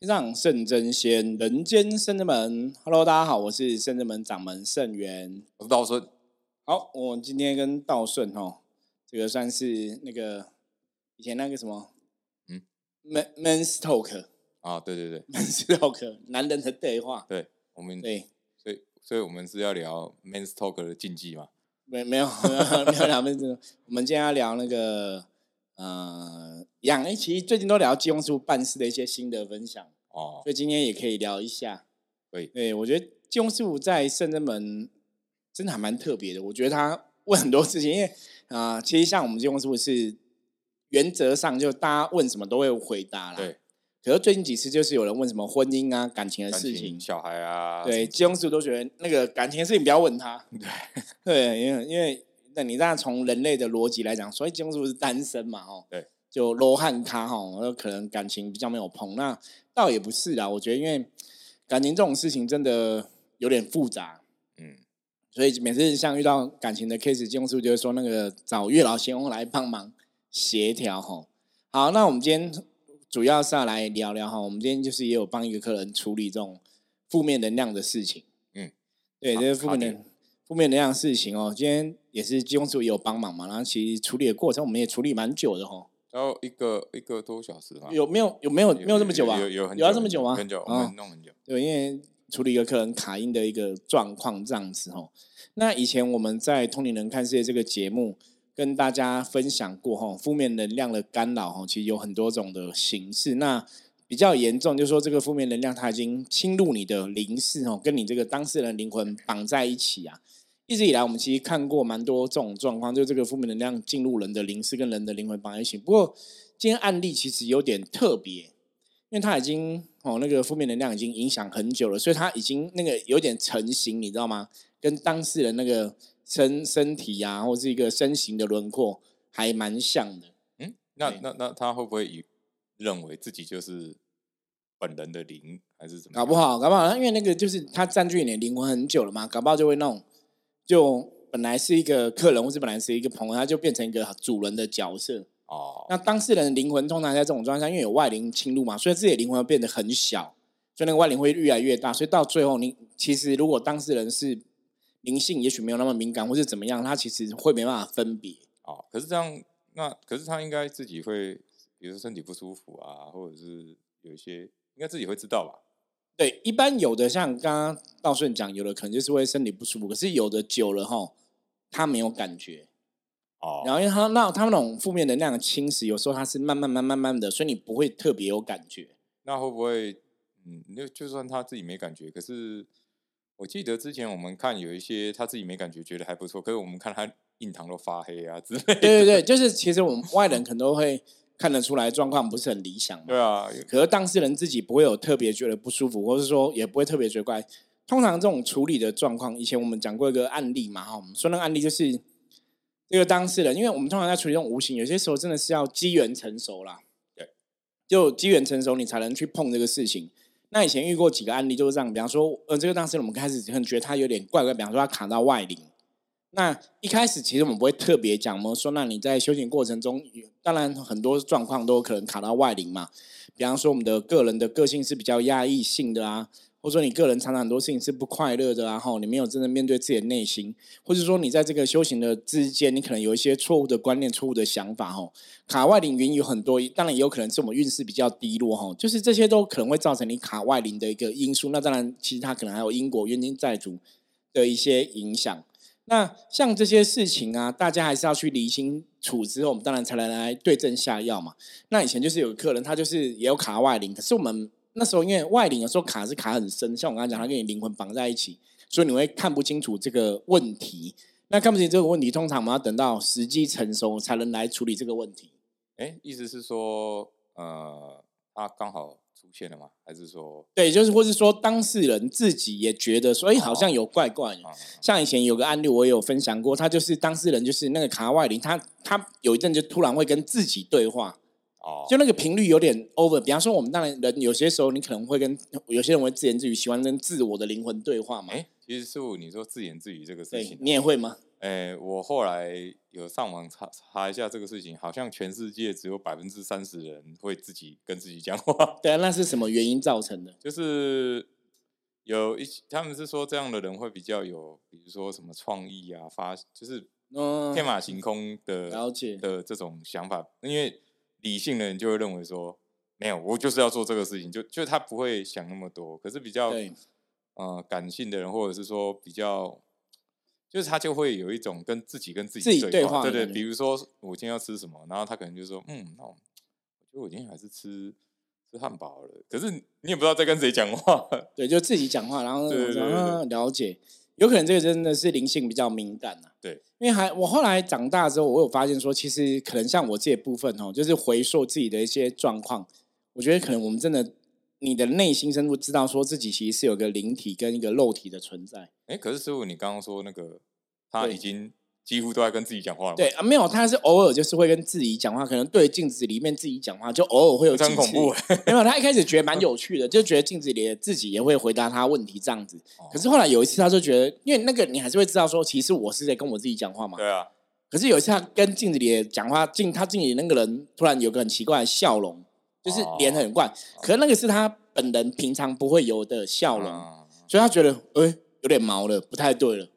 天上圣真仙，人间圣真门。Hello，大家好，我是圣真门掌门圣元。我是道顺，好，我今天跟道顺哦，这个算是那个以前那个什么，嗯，man man's talk，啊，对对对 man's talk，男人的对话。对，我们对，所以所以我们是要聊 men's talk 的禁忌嘛？没没有没有聊那个，我们今天要聊那个呃养，哎，其实最近都聊金庸师傅办事的一些心得分享，哦，所以今天也可以聊一下。可以，对，我觉得金庸师傅在圣真门真的还蛮特别的。我觉得他问很多事情，因为啊、其实像我们金庸师傅是原则上就大家问什么都会回答啦。。对，可是最近几次就是有人问什么婚姻啊、感情的事情，情、小孩啊，对，金庸师傅都觉得那个感情的事情不要问他。对 对，因为因为那你这样从人类的逻辑来讲，所以金庸师傅是单身嘛，哦，对，就罗汉咖哈，那可能感情比较没有碰，那倒也不是啦。我觉得因为感情这种事情真的有点复杂，嗯，所以每次像遇到感情的 case，金庸师傅就会说那个找月老仙翁来帮忙协调哈。好，那我们今天主要是要来聊聊哈，我们今天就是也有帮一个客人处理这种负面能量的事情。嗯，对，好这个负面能负面能量的事情哦，今天也是金庸师傅也有帮忙嘛，然后其实处理的过程我们也处理蛮久的吼。然后一个一个多小时吧，有没有有没有没有这么久吧？有有有要这么久吗？很久，我哦们弄很久，对，因为处理一个客人卡音的一个状况这样子吼。那以前我们在《通灵人看世界》这个节目跟大家分享过吼，负面能量的干扰吼，其实有很多种的形式。那比较严重，就是说这个负面能量它已经侵入你的灵视吼，跟你这个当事人灵魂绑在一起啊。一直以来，我们其实看过蛮多这种状况，就这个负面能量进入人的灵是跟人的灵魂绑在一起。不过今天案例其实有点特别，因为它已经哦那个负面能量已经影响很久了，所以它已经那个有点成型，你知道吗？跟当事人那个身身体啊，或是一个身形的轮廓还蛮像的。嗯，那那那他会不会以认为自己就是本人的灵，还是怎么？搞不好，搞不好，因为那个就是他占据你的灵魂很久了嘛，搞不好就会那种，就本来是一个客人，或是本来是一个朋友，他就变成一个主人的角色。哦，那当事人的灵魂通常在这种状态下，因为有外灵侵入嘛，所以自己的灵魂会变得很小，所以那个外灵会越来越大，所以到最后你，其实如果当事人是灵性，也许没有那么敏感，或是怎么样，他其实会没办法分别。哦，可是这样，那可是他应该自己会，比如说身体不舒服啊，或者是有一些，应该自己会知道吧？对，一般有的像刚刚道顺讲，有的可能就是会身体不舒服，可是有的久了哈，他没有感觉。哦，然后因为他那他们那种负面能量的侵蚀，有时候他是慢慢慢慢慢的，所以你不会特别有感觉。那会不会，嗯，就就算他自己没感觉，可是我记得之前我们看有一些他自己没感觉，觉得还不错，可是我们看他印堂都发黑啊之类的。对对对，就是其实我们外人可能都会看得出来状况不是很理想嘛。对啊，可是当事人自己不会有特别觉得不舒服，或是说也不会特别觉得怪。通常这种处理的状况，以前我们讲过一个案例嘛，哈，我们说那个案例就是这个当事人，因为我们通常在处理这种无形，有些时候真的是要机缘成熟啦，对，就机缘成熟，你才能去碰这个事情。那以前遇过几个案例就是这样，比方说，呃，这个当事人我们开始可能觉得他有点怪怪，比方说他卡到外灵。那一开始其实我们不会特别讲，我们说，那你在修行过程中，当然很多状况都有可能卡到外灵嘛。比方说，我们的个人的个性是比较压抑性的啊，或者说你个人常常很多事情是不快乐的啊，吼，你没有真的面对自己的内心，或者说你在这个修行的之间，你可能有一些错误的观念、错误的想法，吼，卡外灵原因有很多，当然也有可能是我们运势比较低落，吼，就是这些都可能会造成你卡外灵的一个因素。那当然，其实它可能还有因果、冤亲债主的一些影响。那像这些事情啊，大家还是要去理清楚之后，我们当然才能来对症下药嘛。那以前就是有客人，他就是也有卡外灵，可是我们那时候因为外灵有时候卡是卡很深，像我刚才讲，他跟你灵魂绑在一起，所以你会看不清楚这个问题。那看不清这个问题，通常我们要等到时机成熟才能来处理这个问题。哎，意思是说，呃，他刚好出现了吗？还是说，对，就是或是说当事人自己也觉得说，哎，好像有怪怪的。啊，像以前有个案例，我也有分享过，他就是当事人，就是那个卡外灵，他他有一阵就突然会跟自己对话，哦，就那个频率有点 over。比方说，我们当然人有些时候你可能会跟有些人会自言自语，喜欢跟自我的灵魂对话嘛。哎，其实师傅你说自言自语这个事情，你也会吗？哎，我后来有上网查查一下这个事情，好像全世界只有百分之三十人会自己跟自己讲话。对啊，那是什么原因造成的？就是有一他们是说这样的人会比较有，比如说什么创意啊，发就是嗯，天马行空的了解的这种想法，因为理性的人就会认为说，没有，我就是要做这个事情，就就他不会想那么多。可是比较感性的人，或者是说比较，就是他就会有一种跟自己跟自自己对己话，对对。比如说我今天要吃什么，然后他可能就说，嗯，那我我觉得我今天还是吃吃汉堡了。可是你也不知道在跟谁讲话，对，就自己讲话，然后了解，有可能这个真的是灵性比较敏感啊。对，因为还我后来长大之后，我有发现说，其实可能像我自己的部分哦，就是回溯自己的一些状况，我觉得可能我们真的，你的内心深处知道说自己其实是有个灵体跟一个肉体的存在。哎，可是师傅，你刚刚说那个他已经几乎都在跟自己讲话了嘛，对啊，没有，他是偶尔就是会跟自己讲话，可能对镜子里面自己讲话，就偶尔会有几次。这很恐怖。没有，他一开始觉得蛮有趣的，就觉得镜子里的自己也会回答他问题这样子。哦可是后来有一次，他就觉得，因为那个你还是会知道说，其实我是在跟我自己讲话嘛。对啊，可是有一次，他跟镜子里的讲话，镜他镜里那个人突然有个很奇怪的笑容，就是脸很怪。可是那个是他本人平常不会有的笑容，嗯所以他觉得，哎、有点毛了，不太对了。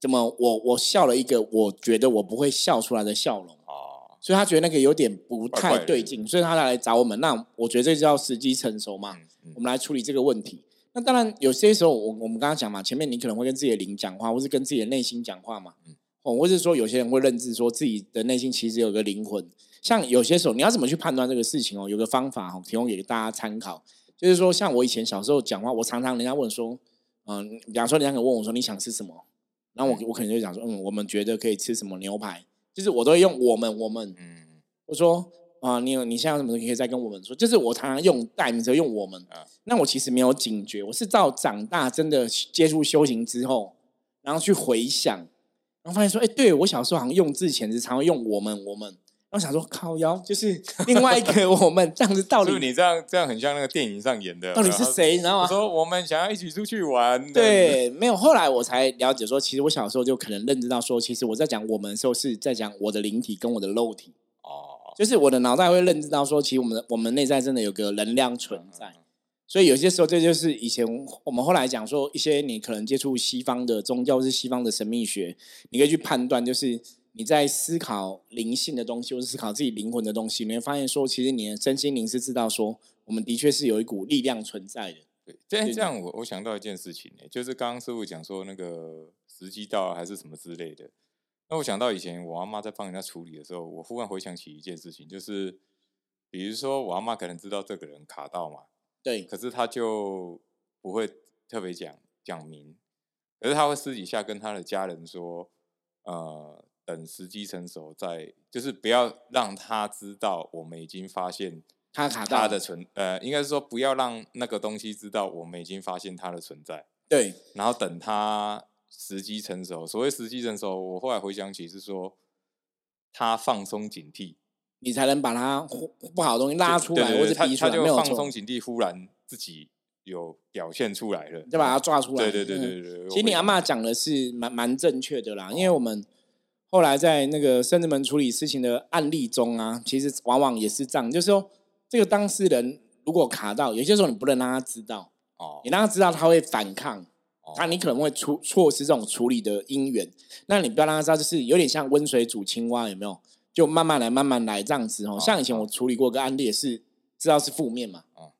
怎么我我笑了一个我觉得我不会笑出来的笑容？哦，所以他觉得那个有点不太对劲，所以他才来找我们。那我觉得这就叫时机成熟嘛，我们来处理这个问题。那当然，有些时候我我们刚刚讲嘛，前面你可能会跟自己的灵讲话，或是跟自己的内心讲话嘛，嗯哦，或是说有些人会认知说自己的内心其实有个灵魂。像有些时候你要怎么去判断这个事情哦？有个方法哦，提供给大家参考，就是说，像我以前小时候讲话，我常常人家问说，嗯、比方说人家可能问我说你想吃什么，然后我我可能就讲说，嗯，我们觉得可以吃什么牛排，就是我都会用我们我们。嗯。我说啊，你有你现在有什么东西可以再跟我们说？就是我常常用代名词用我们，啊。那我其实没有警觉，我是到长大真的接触修行之后，然后去回想，然后发现说，哎、对我小时候好像用字遣词常会用我们我们，然后想说靠腰就是另外一个我们这样子到底师傅你这样这样很像那个电影上演的，到底是谁，你知道吗？我说我们想要一起出去玩，对，没有。后来我才了解说，其实我小时候就可能认知到说，其实我在讲我们的时候是在讲我的灵体跟我的肉体。哦，就是我的脑袋会认知到说，其实我们的我们内在真的有个能量存在，所以有些时候这就是以前我们后来讲说，一些你可能接触西方的宗教或是西方的神秘学，你可以去判断，就是你在思考灵性的东西，或是思考自己灵魂的东西，你会发现说，其实你的身心灵是知道说，我们的确是有一股力量存在的。对，这样这样我我想到一件事情呢，就是刚刚师傅讲说那个时机到啊还是什么之类的，那我想到以前我阿妈在帮人家处理的时候，我忽然回想起一件事情，就是比如说我阿妈可能知道这个人卡到嘛，对，可是他就不会特别讲讲明，可是他会私底下跟他的家人说，呃，等时机成熟再，就是不要让他知道我们已经发现他卡大的存，呃，应该是说不要让那个东西知道我们已经发现它的存在，对然后等他时机成熟。所谓时机成熟，我后来回想起是说，他放松警惕，你才能把他不不好的东西拉出来，或者逼出来，他就放松，警惕，忽然自己有表现出来了，就把它抓出来。对对对嗯对对。其实你阿妈嬷讲的是蛮蛮正确的啦，因为我们后来在那个圣子门处理事情的案例中啊，其实往往也是这样，就是说这个当事人如果卡到，有些时候你不能让他知道，哦你让他知道他会反抗，哦那你可能会出错失这种处理的因缘。那你不要让他知道，就是有点像温水煮青蛙，有没有？就慢慢来，慢慢来这样子哦。像以前我处理过个案例，也是知道是负面嘛，哦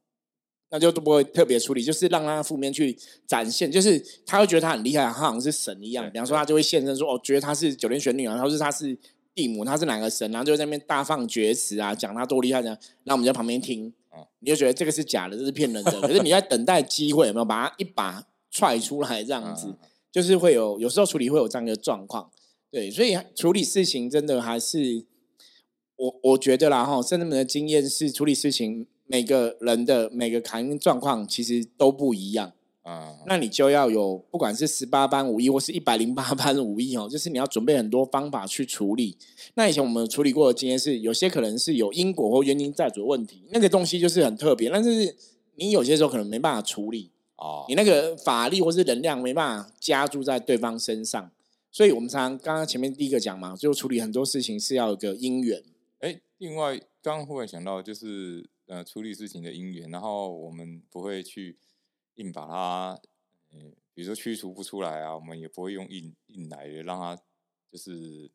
那就都不会特别处理，就是让他负面去展现，就是他会觉得他很厉害，他好像是神一样。比方说，他就会现身说，哦，觉得他是九天玄女啊，或是他是地母，他是哪个神，然后就在那边大放厥词啊，讲他多厉害的，然后我们在旁边听哦，你就觉得这个是假的，这是骗人的。可是你在等待机会，有没有把他一把踹出来这样子？嗯就是会有有时候处理会有这样的状况，对，所以处理事情真的还是我我觉得啦哈，圣人们的经验是处理事情每个人的每个卡因状况其实都不一样，嗯那你就要有不管是十八般武艺或是一百零八般武艺哦，就是你要准备很多方法去处理。那以前我们处理过的经验是，有些可能是有因果或原因债主的问题，那个东西就是很特别，但是你有些时候可能没办法处理。哦你，那个法力或是能量没办法加注在对方身上，所以我们常常刚刚前面第一个讲嘛，就处理很多事情是要有个因缘。哎，另外刚刚忽然想到，就是呃处理事情的因缘，然后我们不会去硬把它，呃，比如说驱除不出来啊，我们也不会用硬硬来的让它就是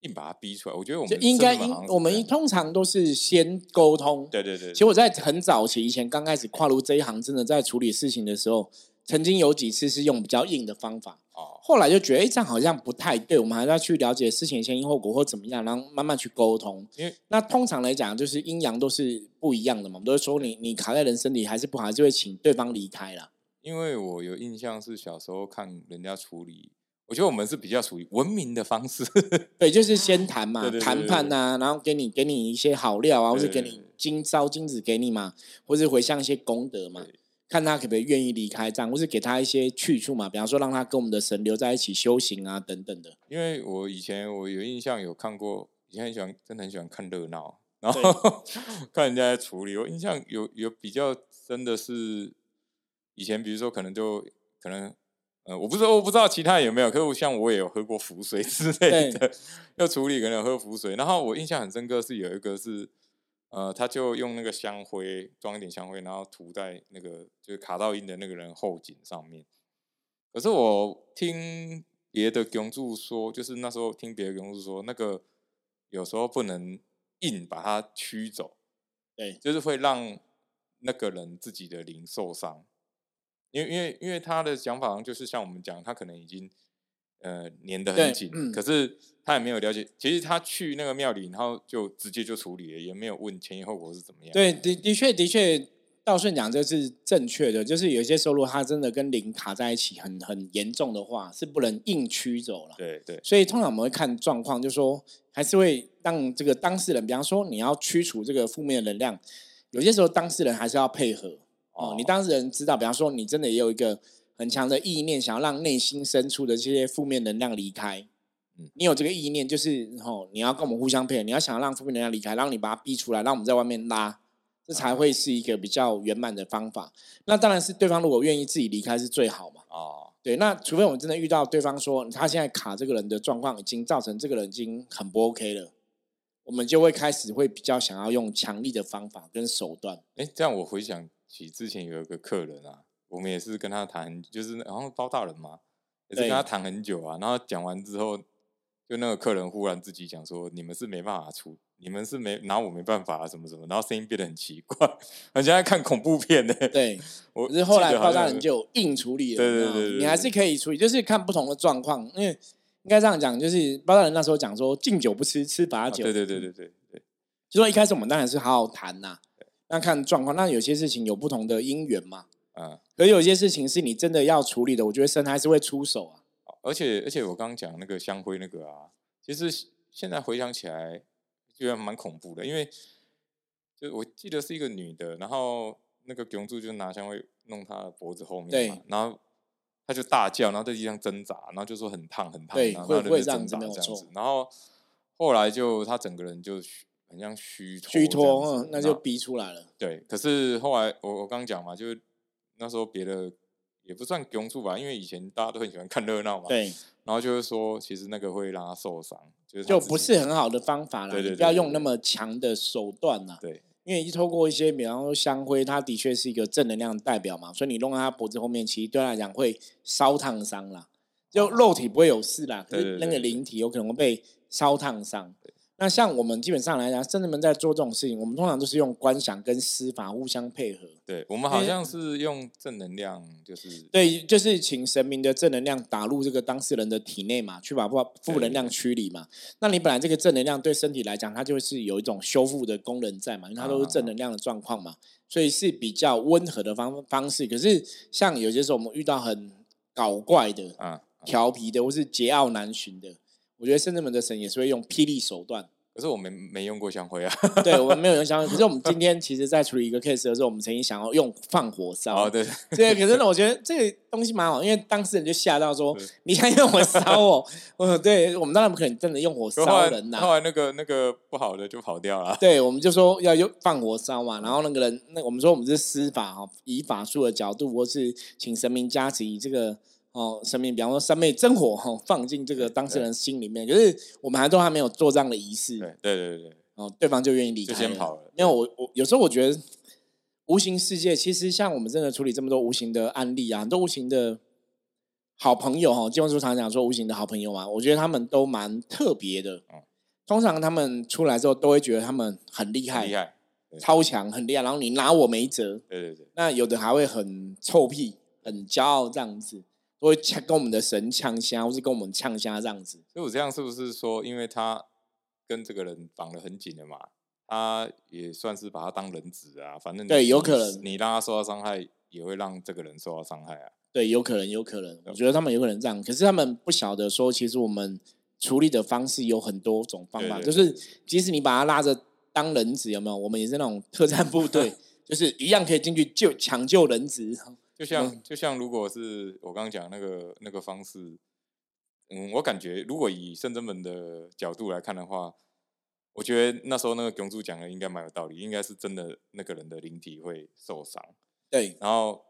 硬把它逼出来。我觉得我们应该应我们通常都是先沟通。对对对，其实我在很早期以前刚开始跨入这一行，真的在处理事情的时候，曾经有几次是用比较硬的方法，哦，后来就觉得，哎，这样好像不太对，我们还是要去了解事情的前因后果或怎么样，然后慢慢去沟通。因为那通常来讲，就是阴阳都是不一样的嘛，我们都会说你你卡在人身体还是不好，还是会请对方离开啦。因为我有印象是小时候看人家处理，我觉得我们是比较属于文明的方式。对，就是先谈嘛谈判呐、然后给你给你一些好料啊，或是给你金招金子给你嘛，或是回向一些功德嘛对，看他可不可以愿意离开这样，或是给他一些去处嘛，比方说让他跟我们的神留在一起修行啊等等的。因为我以前我有印象有看过，以前很喜欢，真的很喜欢看热闹，然后 看人家在处理。我印象有有比较真的是，以前比如说可能就可能，呃，我不知道我不知道其他有没有，可是我像我也有喝过符水之类的，要处理可能有喝符水。然后我印象很深刻是有一个是，呃，他就用那个香灰装一点香灰，然后涂在那个就是卡到音的那个人后颈上面。可是我听别的公助说，就是那时候听别的公助说，那个有时候不能硬把它驱走，对就是会让那个人自己的灵受伤。因为因为因为他的想法好像就是像我们讲，他可能已经呃粘得很紧，嗯可是他也没有了解，其实他去那个庙里，然后就直接就处理了，也没有问前因后果是怎么样。对，的的确的确，道顺讲这是正确的，就是有些收入它真的跟零卡在一起很很严重的话，是不能硬驱走了。对对所以通常我们会看状况，就说还是会让这个当事人，比方说你要驱除这个负面能量，有些时候当事人还是要配合哦。你当事人知道，比方说你真的也有一个很强的意念，想要让内心深处的这些负面能量离开。嗯你有这个意念，就是哦，你要跟我们互相配合，你要想要让负面能量离开，让你把它逼出来，让我们在外面拉，这才会是一个比较圆满的方法。那当然是对方如果愿意自己离开是最好嘛。哦，对，那除非我们真的遇到对方说他现在卡这个人的状况已经造成这个人已经很不 OK 了，我们就会开始会比较想要用强力的方法跟手段。哎，这样我回想起之前有一个客人啊，我们也是跟他谈，就是好像包大人嘛，也是跟他谈很久啊。然后讲完之后，就那个客人忽然自己讲说：“你们是没办法出，你们是没拿我没办法啊，什么什么。”然后声音变得很奇怪，好像在看恐怖片呢。对，我可是后来包大人就硬处理了，对对对对你还是可以处理，就是看不同的状况，因为应该这样讲，就是包大人那时候讲说敬酒不吃吃罚酒，啊对对对对对对，就说一开始我们当然是好好谈呐、那看状况，那有些事情有不同的因缘嘛，嗯。可有些事情是你真的要处理的，我觉得神还是会出手啊。而且而且我刚刚讲那个香灰那个啊，其实现在回想起来，觉得蛮恐怖的，因为就我记得是一个女的，然后那个公主就拿香灰弄她的脖子后面嘛对，然后她就大叫，然后在地上挣扎，然后就说很烫很烫，对然后就在挣扎这样子，然后后来就她整个人就虚很像虚脱虚脱，嗯，那就逼出来了。对，可是后来我我刚讲嘛，就是那时候别的也不算公主吧，因为以前大家都很喜欢看热闹嘛，对，然后就是说，其实那个会让他受伤，就是就不是很好的方法啦，对对你不要用那么强的手段啦。对因为透过一些，比方说香灰，它的确是一个正能量的代表嘛，所以你弄到他脖子后面，其实对他来讲会烧烫伤啦。就肉体不会有事啦，可是那个灵体有可能会被烧烫伤。那像我们基本上来讲，圣人们在做这种事情，我们通常都是用观想跟施法互相配合。对，我们好像是用正能量，就是对，就是请神明的正能量打入这个当事人的体内嘛，去把负负能量驱离嘛。那你本来这个正能量对身体来讲，它就是有一种修复的功能在嘛，因为它都是正能量的状况嘛，所以是比较温和的方方式。可是像有些时候我们遇到很搞怪的、啊，调皮的，或是桀骜难驯的，我觉得圣人们的神也是会用霹雳手段。可是我没没用过香灰啊。对，我们没有用香灰。可是我们今 天其实，在处理一个 case 的时候，我们曾经想要用放火烧。哦，对，对。可是呢，我觉得这个东西蛮好，因为当事人就吓到说：“你还用火烧 我？”嗯，对，我们当然不可能真的用火烧人呐。后来那个那个不好的就跑掉了。对，我们就说要用放火烧嘛。然后那个人，那我们说我们是司法哈，以法术的角度，或是请神明加持，以这个。哦，生命，比方说三昧真火哈，放进这个当事人心里面，可是我们还都还没有做这样的仪式，对对对对，哦，对方就愿意离开，就先跑了。因为我我有时候我觉得，无形世界其实像我们真的处理这么多无形的案例啊，很多无形的好朋友哈，金文书常讲说无形的好朋友嘛，我觉得他们都蛮特别的。通常他们出来之后都会觉得他们很厉害，厉害，超强，很厉害，然后你拿我没辙。对对对，那有的还会很臭屁，很骄傲这样子。会呛跟我们的神呛虾，或是跟我们呛虾这样子。所以我这样是不是说，因为他跟这个人绑得很紧的嘛，他也算是把他当人质啊？反正对，有可能你让他受到伤害，也会让这个人受到伤害啊。对，有可能，有可能。我觉得他们有可能这样，可是他们不晓得说，其实我们处理的方式有很多种方法，就是即使你把他拉着当人质，有没有？我们也是那种特战部队，就是一样可以进去救抢救人质。就像就像，如果是我刚刚讲那个那个方式，嗯，我感觉如果以圣真门的角度来看的话，我觉得那时候那个熊主讲的应该蛮有道理，应该是真的那个人的灵体会受伤。对，然后。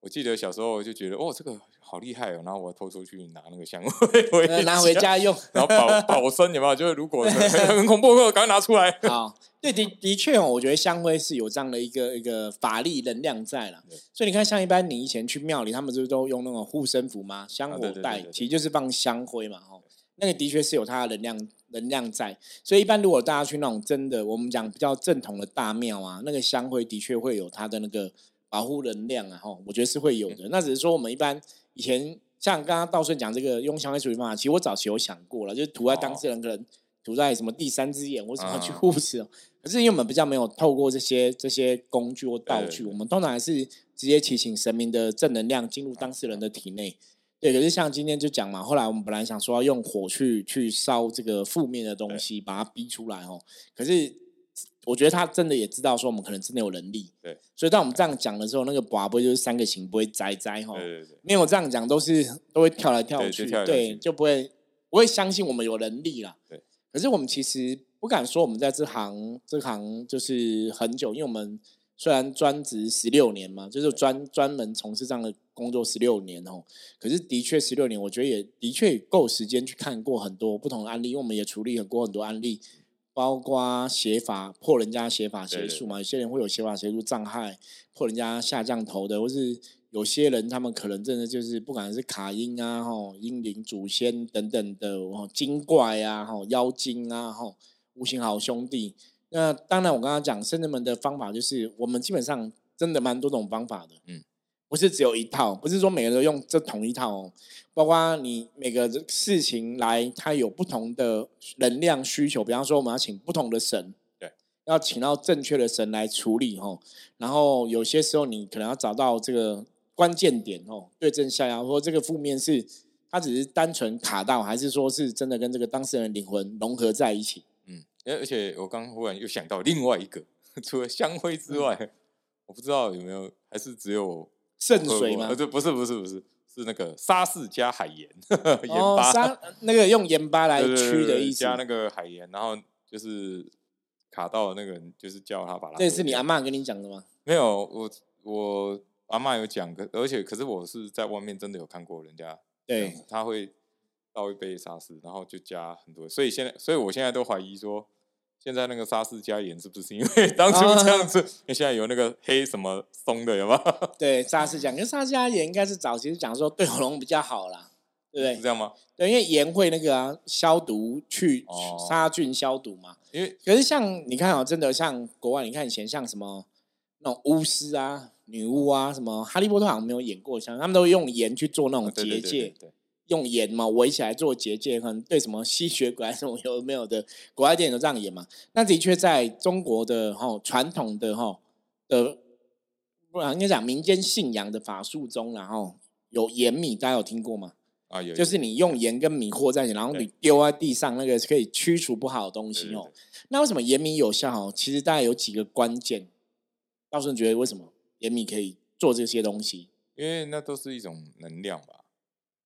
我记得小时候就觉得哦，这个好厉害哦，然后我偷出去拿那个香灰，拿回家用，然后保保身有没有？就是如果很 恐怖，赶快拿出来。好，对的的确哦，我觉得香灰是有这样的一个一个法力能量在了。所以你看，像一般你以前去庙里，他们是不是都用那种护身符吗？香火袋其实就是放香灰嘛，哦，那个的确是有它的能量能量在。所以一般如果大家去那种真的我们讲比较正统的大庙啊，那个香灰的确会有它的那个。保护能量啊，哈，我觉得是会有的。那只是说我们一般以前像刚刚道顺讲这个用香灰处理方法，其实我早期有想过了，就是涂在当事人可能涂在什么第三只眼或什么去护持。可是因为我们比较没有透过这些这些工具或道具，我们通常还是直接提醒神明的正能量进入当事人的体内。对，可是像今天就讲嘛，后来我们本来想说要用火去去烧这个负面的东西，把它逼出来哦。可是。我觉得他真的也知道说我们可能真的有能力，对，所以当我们这样讲的时候，那个寡不会就是三个行不会栽栽哈，对对对，没有这样讲都是都会跳来跳去，对，就不会不会相信我们有能力啦。对，可是我们其实不敢说我们在这行这行就是很久，因为我们虽然专职十六年嘛，就是专专门从事这样的工作十六年哦，可是的确十六年，我觉得也的确够时间去看过很多不同的案例，因为我们也处理很多很多案例。包括写法破人家写法邪术嘛，有些人会有写法邪术障碍，破人家下降头的，或是有些人他们可能真的就是不管是卡音啊、吼阴灵祖先等等的哦，精怪啊、吼妖精啊、吼无形好兄弟。那当然，我刚刚讲圣人们的方法，就是我们基本上真的蛮多种方法的，嗯。不是只有一套，不是说每个人都用这同一套哦。包括你每个事情来，它有不同的能量需求。比方说，我们要请不同的神，对，要请到正确的神来处理哦。然后有些时候，你可能要找到这个关键点哦，对症下药。说这个负面是它只是单纯卡到，还是说是真的跟这个当事人灵魂融合在一起？嗯，而而且我刚忽然又想到另外一个，除了香灰之外，我不知道有没有，还是只有。圣水吗？呃，这不是不是不是，是那个沙士加海盐，盐巴，沙那个用盐巴来驱的意思。加那个海盐，然后就是卡到那个人，就是叫他把它。这是你阿妈跟你讲的吗？没有，我我阿妈有讲，可而且可是我是在外面真的有看过人家，对，他会倒一杯沙士，然后就加很多，所以现在，所以我现在都怀疑说。现在那个沙士加盐是不是因为 当初这样子？因为现在有那个黑什么松的，有吗？对，沙士讲跟沙士加盐应该是早期是讲说对喉咙比较好啦，对不对？是这样吗？对，因为盐会那个啊消毒去杀菌消毒嘛。因为可是像你看哦，真的像国外，你看以前像什么那种巫师啊、女巫啊，什么哈利波特好像没有演过，像他们都用盐去做那种结界。用盐嘛围起来做结界，可能对什么吸血鬼什么有没有的国外电影都这样演嘛？那的确在中国的哈传统的哈的，不然应该讲民间信仰的法术中，然后有盐米，大家有听过吗？啊，有就是你用盐跟米和在一起，然后你丢在地上，那个是可以驱除不好的东西哦。那为什么盐米有效？哦，其实大概有几个关键。道顺觉得为什么盐米可以做这些东西？因为那都是一种能量吧。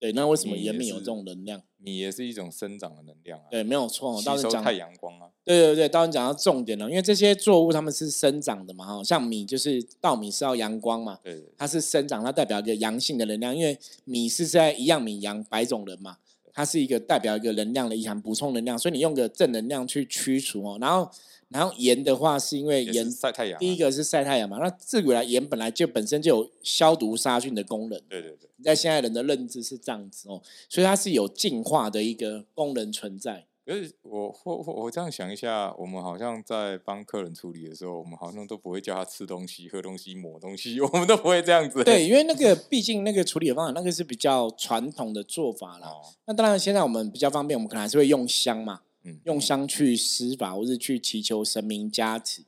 对，那为什么盐米有这种能量？米也是一种生长的能量啊。对，没有错。吸收太阳光啊。对对对，当然讲到重点了，因为这些作物它们是生长的嘛，哈，像米就是稻米是要阳光嘛，对，它是生长，它代表一个阳性的能量，因为米是在一样米养百种人嘛，它是一个代表一个能量的意涵，补充能量，所以你用个正能量去驱除哦，然后。然后盐的话，是因为盐晒太阳。第一个是晒太阳嘛，那自古来盐本来就本身就有消毒杀菌的功能。对对对，在现在人的认知是这样子哦，所以它是有净化的一个功能存在。可是我我我这样想一下，我们好像在帮客人处理的时候，我们好像都不会叫他吃东西、喝东西、抹东西，我们都不会这样子。对，因为那个毕竟那个处理的方法，那个是比较传统的做法啦。那当然，现在我们比较方便，我们可能还是会用香嘛。用香去施法，或是去祈求神明加持，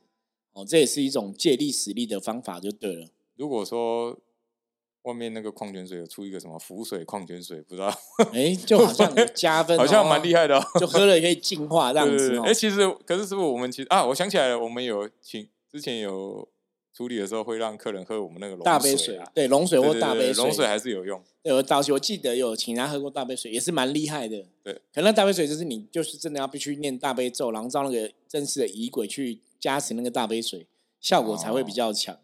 哦，这也是一种借力使力的方法，就对了。如果说外面那个矿泉水有出一个什么浮水矿泉水，不知道，哎，就好像加分，好像蛮厉害的，哦就喝了也可以净化这样子。哎，其实可是师傅，我们其实啊，我想起来了，我们有请之前有。处理的时候会让客人喝我们那个大杯水啊，对，龙水或大杯水，龙水还是有用。有早期我记得有请他喝过大杯水，也是蛮厉害的。对，可能大杯水就是你就是真的要必须念大悲咒，然后照那个正式的仪轨去加持那个大杯水，效果才会比较强。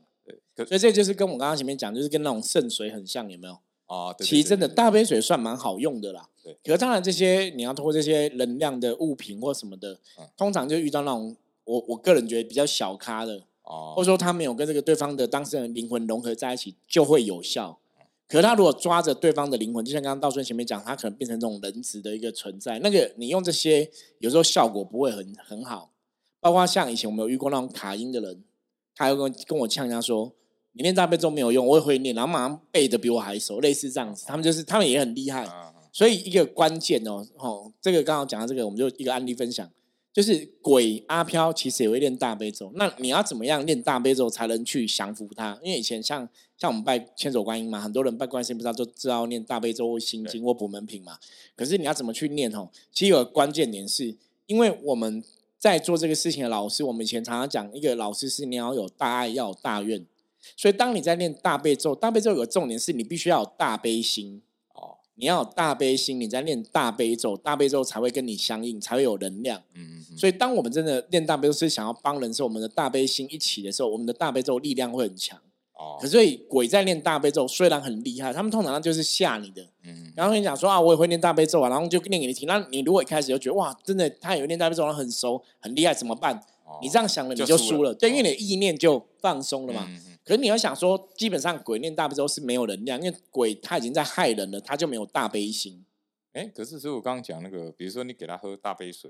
对，所以这就是跟我刚刚前面讲，就是跟那种圣水很像，有没有？啊，其实真的大杯水算蛮好用的啦。对，可是当然这些你要通过这些能量的物品或什么的，通常就遇到那种我我个人觉得比较小咖的。或者说他没有跟这个对方的当事人灵魂融合在一起，就会有效。可是他如果抓着对方的灵魂，就像刚刚道顺前面讲，他可能变成这种人质的一个存在。那个你用这些，有时候效果不会很很好。包括像以前我们有遇过那种卡音的人，他又跟跟我呛人家说：“你念大悲咒没有用，我也会念，然后马上背的比我还熟。”类似这样子，他们就是他们也很厉害。所以一个关键哦，哦，这个刚刚讲到这个，我们就一个案例分享。就是鬼阿飘其实也会念大悲咒，那你要怎么样念大悲咒才能去降服他？因为以前像像我们拜千手观音嘛，很多人拜观音不知道都知道念大悲咒或心经或补门品嘛。可是你要怎么去念哦？其实有个关键点是，因为我们在做这个事情的老师，我们以前常常讲一个老师是你要有大爱，要有大愿。所以当你在念大悲咒，大悲咒有个重点是你必须要有大悲心。你要有大悲心，你在念大悲咒，大悲咒才会跟你相应，才会有能量。嗯嗯。所以，当我们真的念大悲咒是想要帮人，是我们的大悲心一起的时候，我们的大悲咒力量会很强。哦。可是，鬼在念大悲咒虽然很厉害，他们通常就是吓你的。嗯。然后跟你讲说啊，我也会念大悲咒啊，然后就念给你听。那你如果一开始就觉得哇，真的他有念大悲咒，很熟很厉害，怎么办？你这样想了，你就输了。对，因为你的意念就放松了嘛。可是你要想说，基本上鬼念大悲咒是没有能量，因为鬼他已经在害人了，他就没有大悲心。哎，可是师傅刚刚讲那个，比如说你给他喝大杯水，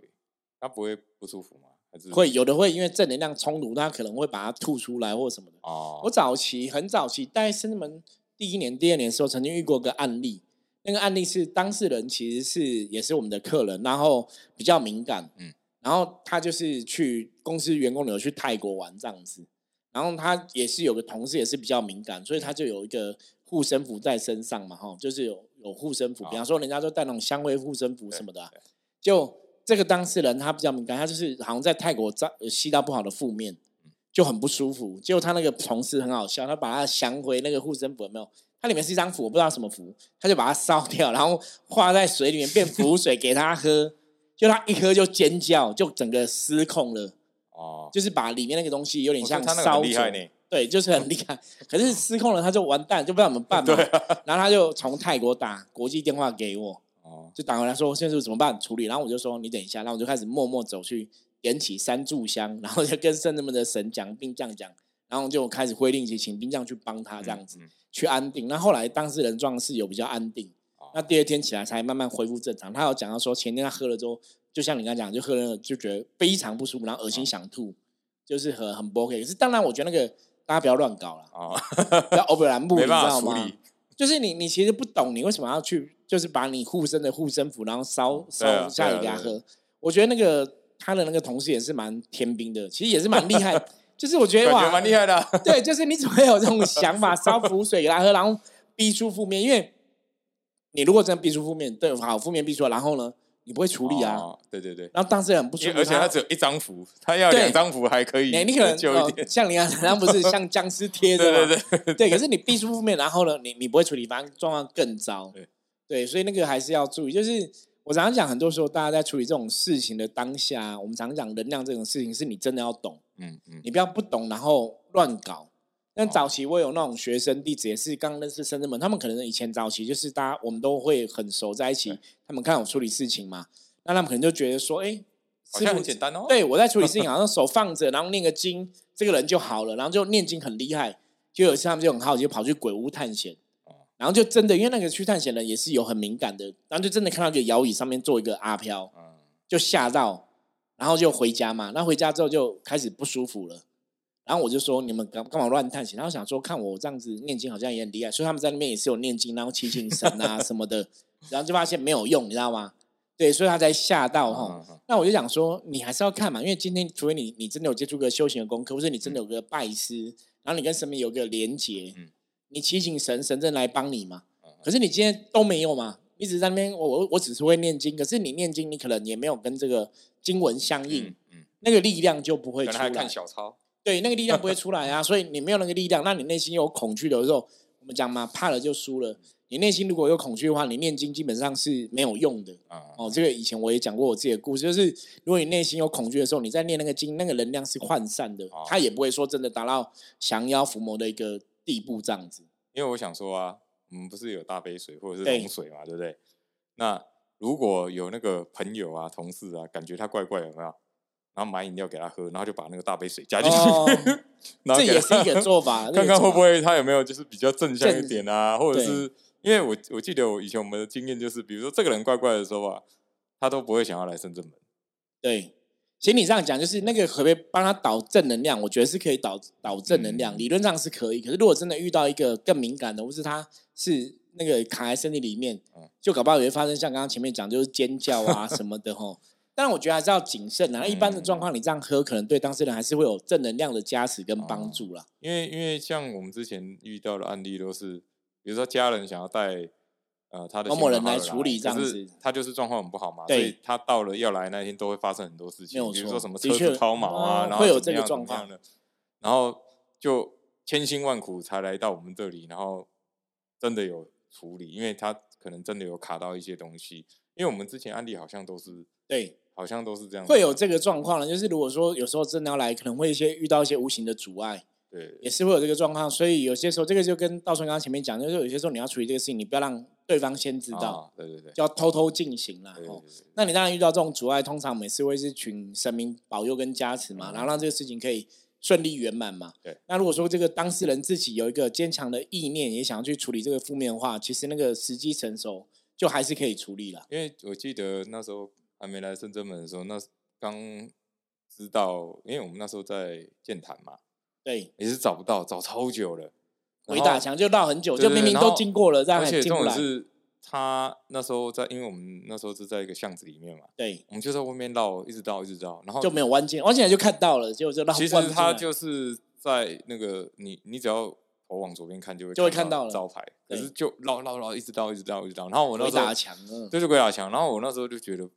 他不会不舒服吗？还是会有的会因为正能量冲突，他可能会把它吐出来或什么的。哦，我早期很早期，在生门第一年、第二年的时候，曾经遇过个案例。那个案例是当事人其实是也是我们的客人，然后比较敏感，嗯，然后他就是去公司员工旅游去泰国玩这样子。然后他也是有个同事也是比较敏感，所以他就有一个护身符在身上嘛，哈，就是有有护身符，比方说人家都带那种香味护身符什么的。就这个当事人他比较敏感，他就是好像在泰国遭吸到不好的负面，就很不舒服。结果他那个同事很好笑，他把他降回那个护身符有没有？它里面是一张符，我不知道什么符，他就把它烧掉，然后化在水里面变符水给他喝，就他一喝就尖叫，就整个失控了。哦，就是把里面那个东西有点像烧着，对，就是很厉害。可是失控了，他就完蛋，就不知道怎么办嘛。然后他就从泰国打国际电话给我，哦，就打回来说现在怎么办处理。然后我就说你等一下，然后我就开始默默走去点起三炷香，然后就跟圣人们的神讲兵将讲，然后就开始挥令起请兵将去帮他这样子去安定。那后来当事人状势有比较安定，那第二天起来才慢慢恢复正常。他有讲到说前天他喝了之后。就像你刚刚讲，就喝了就觉得非常不舒服，然后恶心想吐，就是很很不 OK。可是当然，我觉得那个大家不要乱搞了啊，不要 over 蓝布，你知道吗？就是你你其实不懂，你为什么要去，就是把你护身的护身符，然后烧烧下来给他喝。我觉得那个他的那个同事也是蛮天兵的，其实也是蛮厉害。就是我觉得哇，蛮厉害的。对，就是你怎么会有这种想法，烧符水给他喝，然后逼出负面？因为你如果真的逼出负面，对，好，负面逼出，然后呢，你不会处理啊。哦对对对，然后当事人很不舒服，而且他只有一张符，他要两张符还可以你你可能呃救一点。像林安然不是像僵尸贴的 对吗？对对，对，可是你必出负面，然后呢，你你不会处理，反而状况更糟。对对，所以那个还是要注意。就是我常常讲，很多时候大家在处理这种事情的当下，我们常讲能量这种事情，是你真的要懂，嗯嗯，你不要不懂然后乱搞。但哦早期我有那种学生弟子，也是刚认识深圳门，他们可能以前早期就是大家我们都会很熟在一起，他们看我处理事情嘛，那他们可能就觉得说，哎，好像很简单哦。对，我在处理事情，好像手放着，然后念个经，这个人就好了，然后就念经很厉害。就有一次他们就很好奇，就跑去鬼屋探险哦，然后就真的，因为那个去探险的人也是有很敏感的，然后就真的看到一个摇椅上面坐一个阿飘，嗯，就吓到，然后就回家嘛。那回家之后就开始不舒服了，然后我就说你们干干嘛乱探险？然后想说看我这样子念经好像也很厉害，所以他们在那边也是有念经，然后祈请神啊什么的，然后就发现没有用，你知道吗？对，所以他才吓到哈。那我就想说，你还是要看嘛，因为今天除非你你真的有接触个修行的功课，或者你真的有个拜师，然后你跟神明有个连结，嗯你祈请神，神正来帮你嘛。嗯可是你今天都没有嘛，你只是在那边，我我我只是会念经，可是你念经，你可能也没有跟这个经文相应，嗯嗯，那个力量就不会出来看。小抄。对，那个力量不会 出来啊，所以你没有那个力量，那你内心有恐惧的时候，我们讲嘛，怕了就输了。你内心如果有恐惧的话，你念经基本上是没有用的。啊哦，这个以前我也讲过我自己的故事，就是如果你内心有恐惧的时候，你在念那个经，那个能量是涣散的哦，它也不会说真的达到降妖伏魔的一个地步这样子。因为我想说啊，我们不是有大杯水或者是对龙水嘛，对不对？那如果有那个朋友啊、同事啊，感觉他怪怪的，有没有？然后买饮料给他喝，然后就把那个大杯水加进去，哦 然后这也是一个做法，看看会不会会他有没有就是比较正向一正点啊，或者是因为我我记得我以前我们的经验就是，比如说这个人怪怪的时候啊，他都不会想要来深圳门。对。其实你这样讲，就是那个可不可以帮他导正能量？我觉得是可以导导正能量，嗯理论上是可以。可是如果真的遇到一个更敏感的，或是他是那个卡在身体里面嗯，就搞不好也会发生像刚刚前面讲，就是尖叫啊什么的吼。当然，我觉得还是要谨慎啊。那一般的状况，你这样喝，可能对当事人还是会有正能量的加持跟帮助啦。因为因为像我们之前遇到的案例都是，比如说家人想要带呃他的某某人来处理这样子。他就是状况很不好嘛，所以他到了要来那天都会发生很多事情，比如说什么车子抛锚啊，然后哦会有这个状况。的，然后就千辛万苦才来到我们这里，然后真的有处理，因为他可能真的有卡到一些东西，因为我们之前案例好像都是对，好像都是这样，会有这个状况了。就是如果说有时候真的要来，可能会一些遇到一些无形的阻碍，对也是会有这个状况。所以有些时候，这个就跟道顺刚刚前面讲，就是有些时候你要处理这个事情，你不要让对方先知道，啊对对对，就要偷偷进行啦。哦那你当然遇到这种阻碍，通常每次会是请神明保佑跟加持嘛，嗯然后让这个事情可以顺利圆满嘛。对。那如果说这个当事人自己有一个坚强的意念，也想要去处理这个负面的话，其实那个时机成熟，就还是可以处理了。因为我记得那时候还没来深圳门的时候，那刚知道，因为我们那时候在建坛嘛，对，也是找不到，找超久了。鬼打墙就绕很久，就明明都经过了，但而且还进不是他那时候在，因为我们那时候是在一个巷子里面嘛，对，我们就在外面绕，一直绕，一直绕，然后就没有弯进，弯进来就看到了，结果就绕。其实他就是在那个你你只要头往左边看就会就会看到了招牌，可是就绕绕绕一直绕一直绕一直绕，然后我那鬼时候打墙，嗯，就是鬼打墙。然后我那时候就觉得，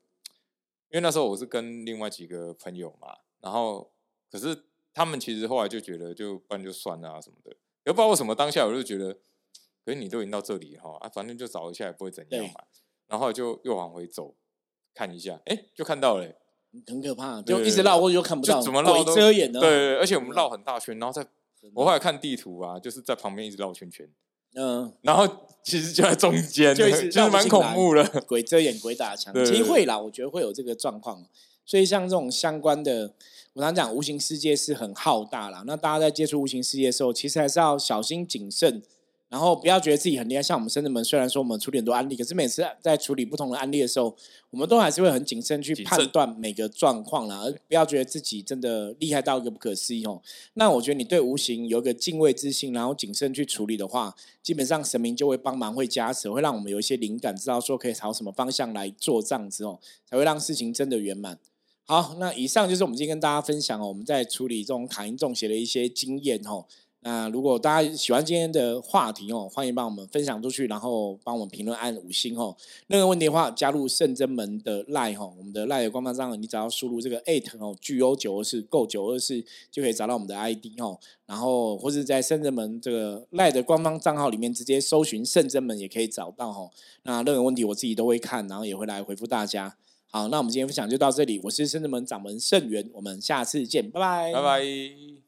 因为那时候我是跟另外几个朋友嘛，然后可是他们其实后来就觉得，就不然就算了啊什么的。也不知道为什么当下我就觉得，可是你都已经到这里哈啊，反正就找一下也不会怎样嘛。然后就又往回走看一下，哎，就看到了欸、很可怕，就一直绕过去就看不到，怎么绕都遮眼呢？对对，对而且我们绕很大圈，然后在，我后来看地图啊，就是在旁边一直绕圈圈，嗯，然后其实就在中间，就一直其实蛮恐怖的。鬼遮眼、鬼打墙，对对其实会啦，我觉得会有这个状况。所以像这种相关的，我常讲无形世界是很浩大啦。那大家在接触无形世界的时候，其实还是要小心谨慎，然后不要觉得自己很厉害。像我们深圳门，虽然说我们处理很多案例，可是每次在处理不同的案例的时候，我们都还是会很谨慎去判断每个状况啦，而不要觉得自己真的厉害到一个不可思议哦。那我觉得你对无形有一个敬畏之心，然后谨慎去处理的话，基本上神明就会帮忙，会加持，会让我们有一些灵感，知道说可以朝什么方向来做这样子哦，才会让事情真的圆满。好，那以上就是我们今天跟大家分享哦，我们在处理这种卡因中邪的一些经验哦。那如果大家喜欢今天的话题哦，欢迎帮我们分享出去，然后帮我们评论按五星哦。任何问题的话，加入圣真门的赖哈，我们的赖的官方账号，你只要输入这个 eight 哦，G O 九二四 Go 九二四就可以找到我们的 ID 哦。然后或者在圣真门这个赖的官方账号里面直接搜寻圣真门也可以找到哦。那任何问题我自己都会看，然后也会来回复大家。好，那我们今天分享就到这里，我是圣真门掌门圣元，我们下次见，拜拜，拜拜。